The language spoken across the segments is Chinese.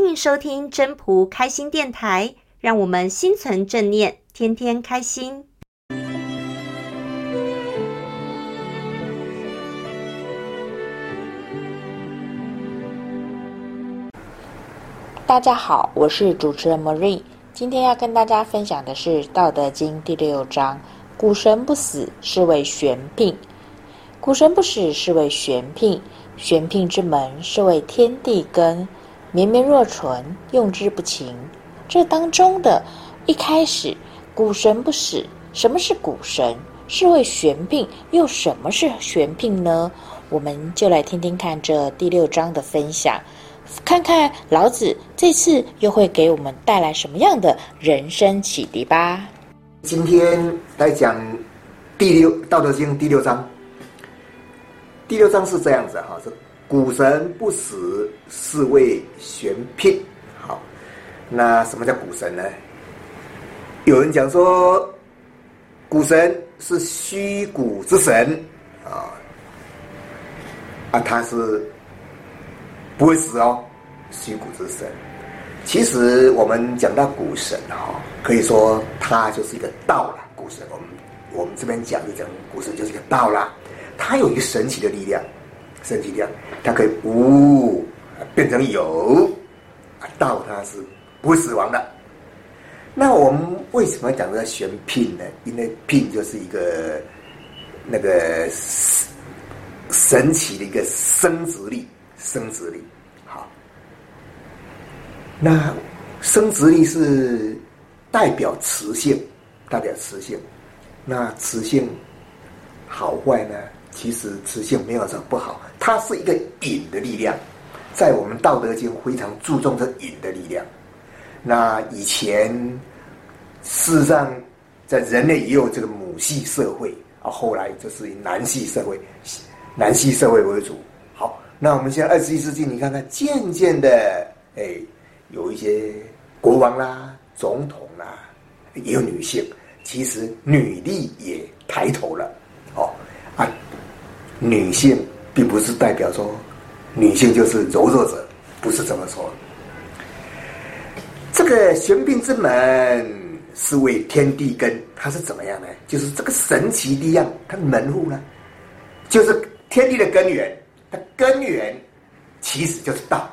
欢迎收听真朴开心电台，让我们心存正念，天天开心。大家好，我是主持人 Marie，今天要跟大家分享的是《道德经》第六章：“谷神不死，是谓玄牝。谷神不死，是谓玄牝。玄牝之门，是谓天地根。绵绵若存，用之不勤。”这当中的一开始，“谷神不死”，什么是谷神？是谓玄牝，又什么是玄牝呢？我们就来听听看这第六章的分享。看看老子这次又会给我们带来什么样的人生启迪吧。今天来讲第六《道德经》第六章。第六章是这样子哈，是股神不死，是谓玄牝。好，那什么叫股神呢？有人讲说，股神是虚谷之神啊，啊，他是。不会死哦，虚谷之神。其实我们讲到股神哈，可以说他就是一个道了。股神，我们我们这边讲就讲股神就是一个道啦。他有一个神奇的力量，神奇力量，它可以无变成有，道它是不会死亡的。那我们为什么讲这个玄牝呢？因为牝就是一个那个神奇的一个生殖力。生殖力，好。那生殖力是代表雌性，代表雌性。那雌性好坏呢？其实雌性没有什么不好，它是一个引的力量。在我们《道德经》非常注重这引的力量。那以前事实上，在人类也有这个母系社会，啊，后来就是以男系社会，男系社会为主。好那我们现在二十一世纪，你看看，渐渐的，哎，有一些国王啦、总统啦，也有女性。其实女力也抬头了，哦，啊，女性并不是代表说女性就是柔弱者，不是这么说。这个玄牝之门是为天地根，它是怎么样呢？就是这个神奇力量，它的门户呢，就是天地的根源。它根源其实就是道，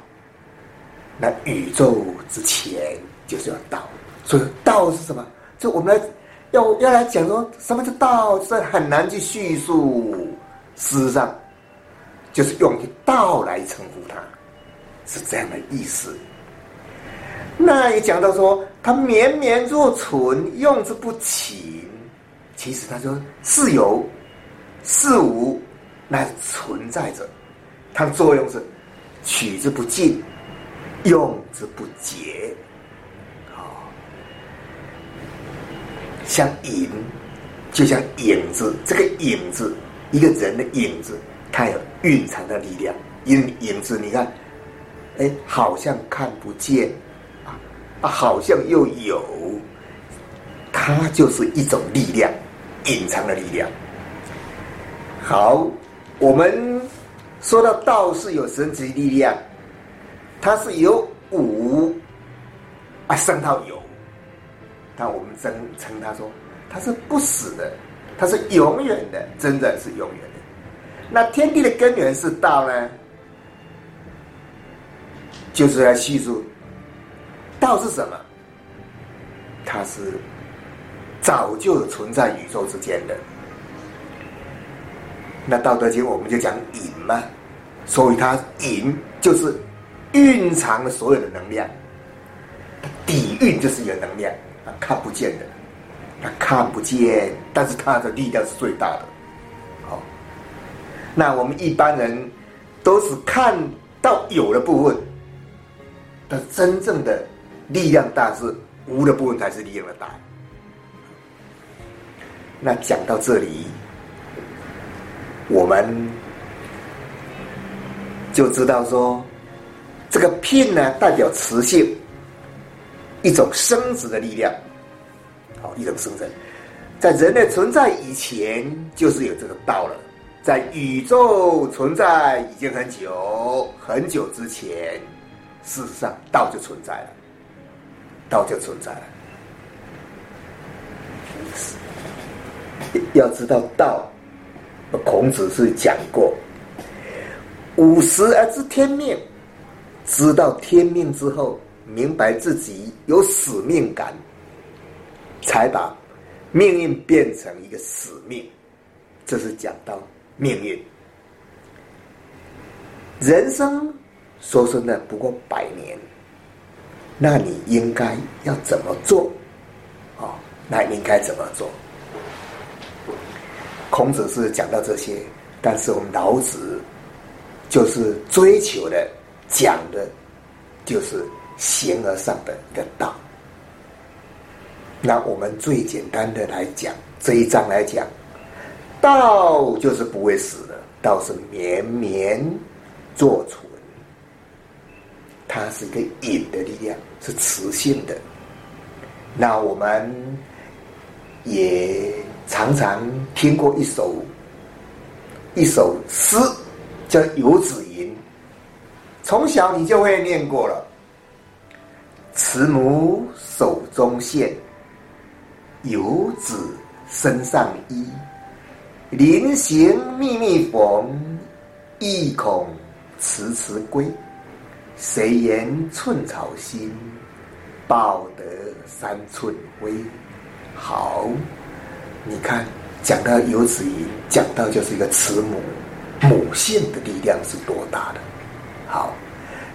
那宇宙之前就是要道，所以道是什么？就我们来要要来讲说什么是道，这很难去叙述。事实上，就是用一道来称呼它，是这样的意思。那也讲到说，它绵绵若存，用之不勤。其实他说是有是无，那存在着。它的作用是取之不尽，用之不竭。啊，像影，就像影子。这个影子，一个人的影子，它有蕴藏的力量。因影子，你看，哎，好像看不见，啊，好像又有，它就是一种力量，隐藏的力量。好，我们。说到道是有神奇力量，它是由无啊生到有，但我们称称它说它是不死的，它是永远的，真的是永远的。那天地的根源是道呢，就是要叙述道是什么？它是早就存在宇宙之间的。那《道德经》我们就讲隐嘛，所以它隐就是蕴藏了所有的能量，底蕴就是有能量，啊看不见的，它看不见，但是它的力量是最大的。好，那我们一般人都是看到有的部分，但真正的力量大是无的部分才是力量的大。那讲到这里。我们就知道说，这个牝呢，代表雌性，一种生殖的力量，好，一种生殖，在人类存在以前就是有这个道了，在宇宙存在已经很久很久之前，事实上道就存在了，道就存在了。要知道道，孔子是讲过，五十而知天命，知道天命之后，明白自己有使命感，才把命运变成一个使命。这是讲到命运。人生说真的不过百年，那你应该要怎么做？哦，那应该怎么做？孔子是讲到这些，但是我们老子就是追求的、讲的，就是形而上的一个道。那我们最简单的来讲，这一章来讲，道就是不会死的，道是绵绵作存，它是一个隐的力量，是磁性的。那我们也。常常听过一首一首诗，叫《游子吟》。从小你就会念过了。慈母手中线，游子身上衣。临行密密缝，意恐迟迟归。谁言寸草心，报得三寸灰。好。你看，讲到游子吟，讲到就是一个慈母，母性的力量是多大的。好，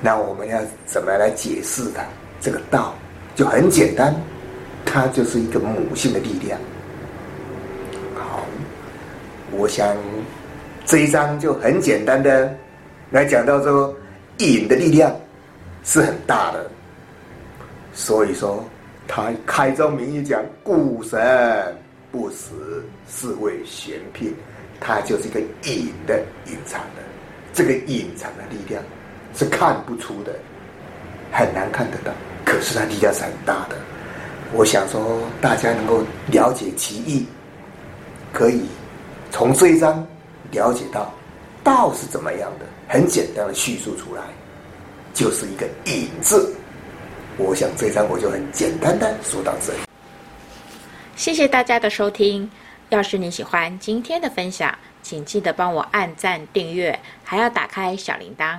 那我们要怎么来解释它？这个道就很简单，它就是一个母性的力量。好，我想这一章就很简单的来讲到说，隐的力量是很大的。所以说，他开宗明义讲故神。不死是谓玄牝，它就是一个隐的隐藏的，这个隐藏的力量是看不出的，很难看得到，可是它力量是很大的。我想说，大家能够了解其意，可以从这一章了解到道是怎么样的，很简单的叙述出来，就是一个引字。我想这一章我就很简单的说到这里。谢谢大家的收听。要是你喜欢今天的分享，请记得帮我按赞、订阅，还要打开小铃铛。